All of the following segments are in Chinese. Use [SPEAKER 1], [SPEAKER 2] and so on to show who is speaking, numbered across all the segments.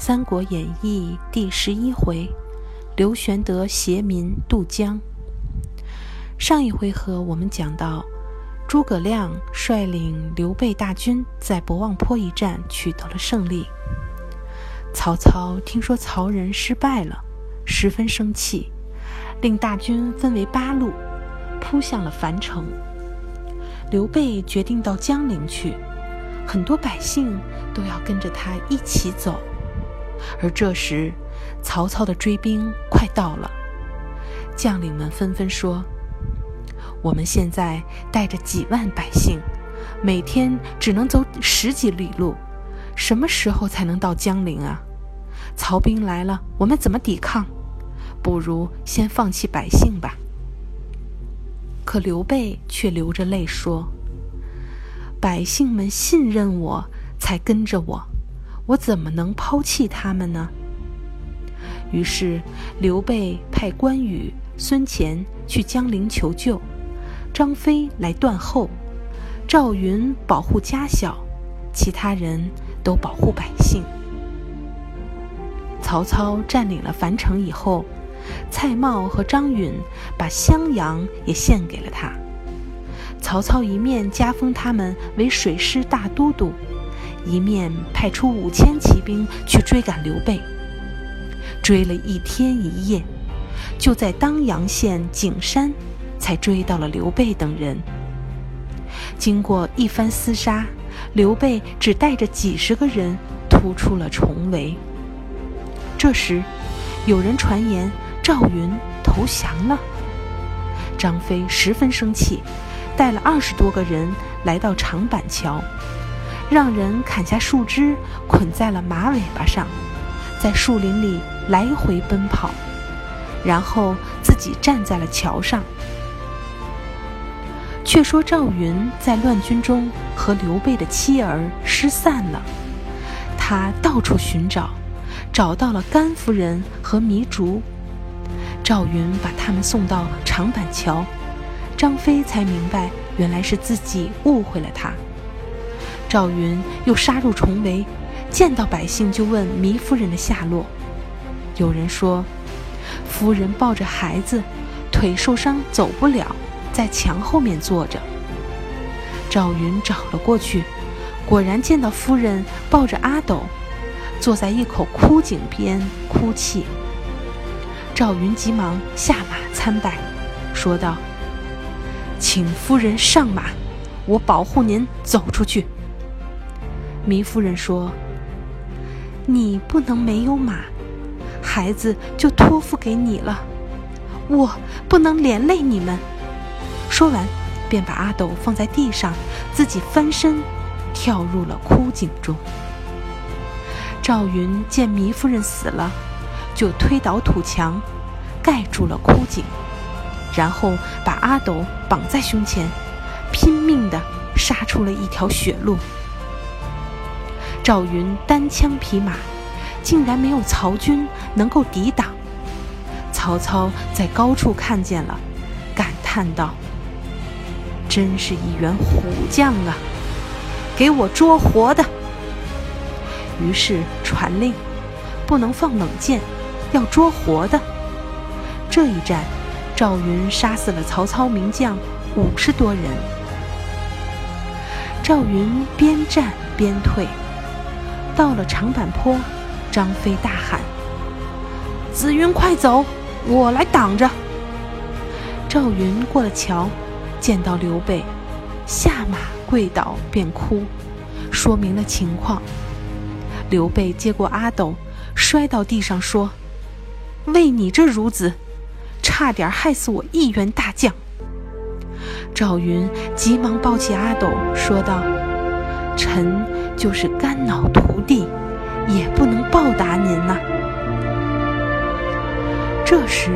[SPEAKER 1] 三国演义》第十一回，刘玄德携民渡江。上一回合我们讲到，诸葛亮率领刘备大军在博望坡一战取得了胜利。曹操听说曹仁失败了，十分生气，令大军分为八路，扑向了樊城。刘备决定到江陵去，很多百姓都要跟着他一起走。而这时，曹操的追兵快到了，将领们纷纷说：“我们现在带着几万百姓，每天只能走十几里路，什么时候才能到江陵啊？曹兵来了，我们怎么抵抗？不如先放弃百姓吧。”可刘备却流着泪说：“百姓们信任我，才跟着我。”我怎么能抛弃他们呢？于是刘备派关羽、孙乾去江陵求救，张飞来断后，赵云保护家小，其他人都保护百姓。曹操占领了樊城以后，蔡瑁和张允把襄阳也献给了他。曹操一面加封他们为水师大都督。一面派出五千骑兵去追赶刘备，追了一天一夜，就在当阳县景山，才追到了刘备等人。经过一番厮杀，刘备只带着几十个人突出了重围。这时，有人传言赵云投降了。张飞十分生气，带了二十多个人来到长板桥。让人砍下树枝，捆在了马尾巴上，在树林里来回奔跑，然后自己站在了桥上。却说赵云在乱军中和刘备的妻儿失散了，他到处寻找，找到了甘夫人和糜竺。赵云把他们送到长板桥，张飞才明白，原来是自己误会了他。赵云又杀入重围，见到百姓就问糜夫人的下落。有人说，夫人抱着孩子，腿受伤走不了，在墙后面坐着。赵云找了过去，果然见到夫人抱着阿斗，坐在一口枯井边哭泣。赵云急忙下马参拜，说道：“请夫人上马，我保护您走出去。”糜夫人说：“你不能没有马，孩子就托付给你了。我不能连累你们。”说完，便把阿斗放在地上，自己翻身跳入了枯井中。赵云见糜夫人死了，就推倒土墙，盖住了枯井，然后把阿斗绑在胸前，拼命地杀出了一条血路。赵云单枪匹马，竟然没有曹军能够抵挡。曹操在高处看见了，感叹道：“真是一员虎将啊！给我捉活的！”于是传令，不能放冷箭，要捉活的。这一战，赵云杀死了曹操名将五十多人。赵云边战边退。到了长坂坡，张飞大喊：“紫云，快走，我来挡着。”赵云过了桥，见到刘备，下马跪倒便哭，说明了情况。刘备接过阿斗，摔到地上说：“为你这孺子，差点害死我一员大将。”赵云急忙抱起阿斗，说道：“臣。”就是肝脑涂地，也不能报答您呐。这时，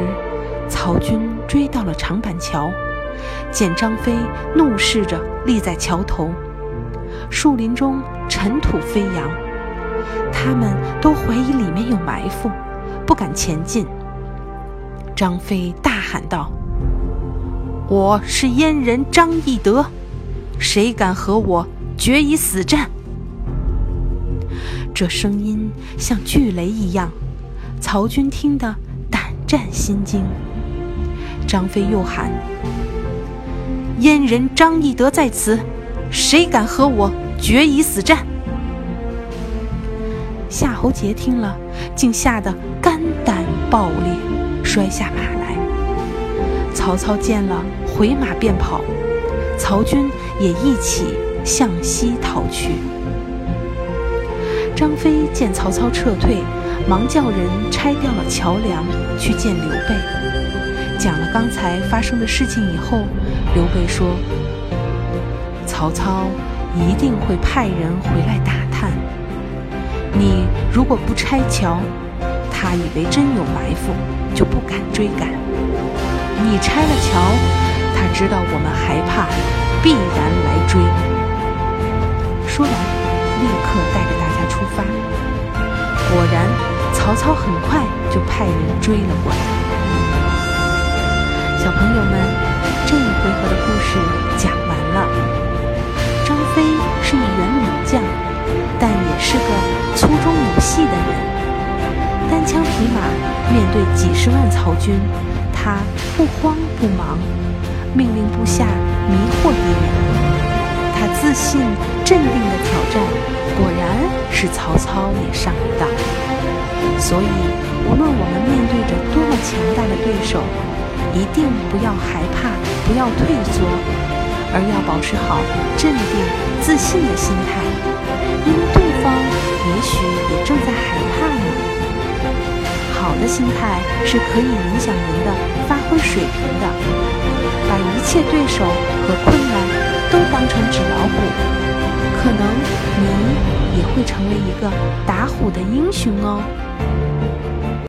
[SPEAKER 1] 曹军追到了长板桥，见张飞怒视着立在桥头，树林中尘土飞扬，他们都怀疑里面有埋伏，不敢前进。张飞大喊道：“我是燕人张翼德，谁敢和我决一死战？”这声音像巨雷一样，曹军听得胆战心惊。张飞又喊：“燕人张翼德在此，谁敢和我决一死战？”夏侯杰听了，竟吓得肝胆爆裂，摔下马来。曹操见了，回马便跑，曹军也一起向西逃去。张飞见曹操撤退，忙叫人拆掉了桥梁，去见刘备，讲了刚才发生的事情以后，刘备说：“曹操一定会派人回来打探。”你如果不拆桥，他以为真有埋伏，就不敢追赶；你拆了桥，他知道我们害怕，必然来追。说完，立刻带着发。果然，曹操很快就派人追了过来。小朋友们，这一回合的故事讲完了。张飞是一员猛将。但也是个粗中有细的人，单枪匹马面对几十万曹军，他不慌不忙，命令部下迷惑敌人。他自信镇定的挑战，果然是曹操也上了当。所以，无论我们面对着多么强大的对手，一定不要害怕，不要退缩，而要保持好镇定自信的心态。因为对方也许也正在害怕呢。好的心态是可以影响人的发挥水平的。把一切对手和困难都当成纸老虎，可能您也会成为一个打虎的英雄哦。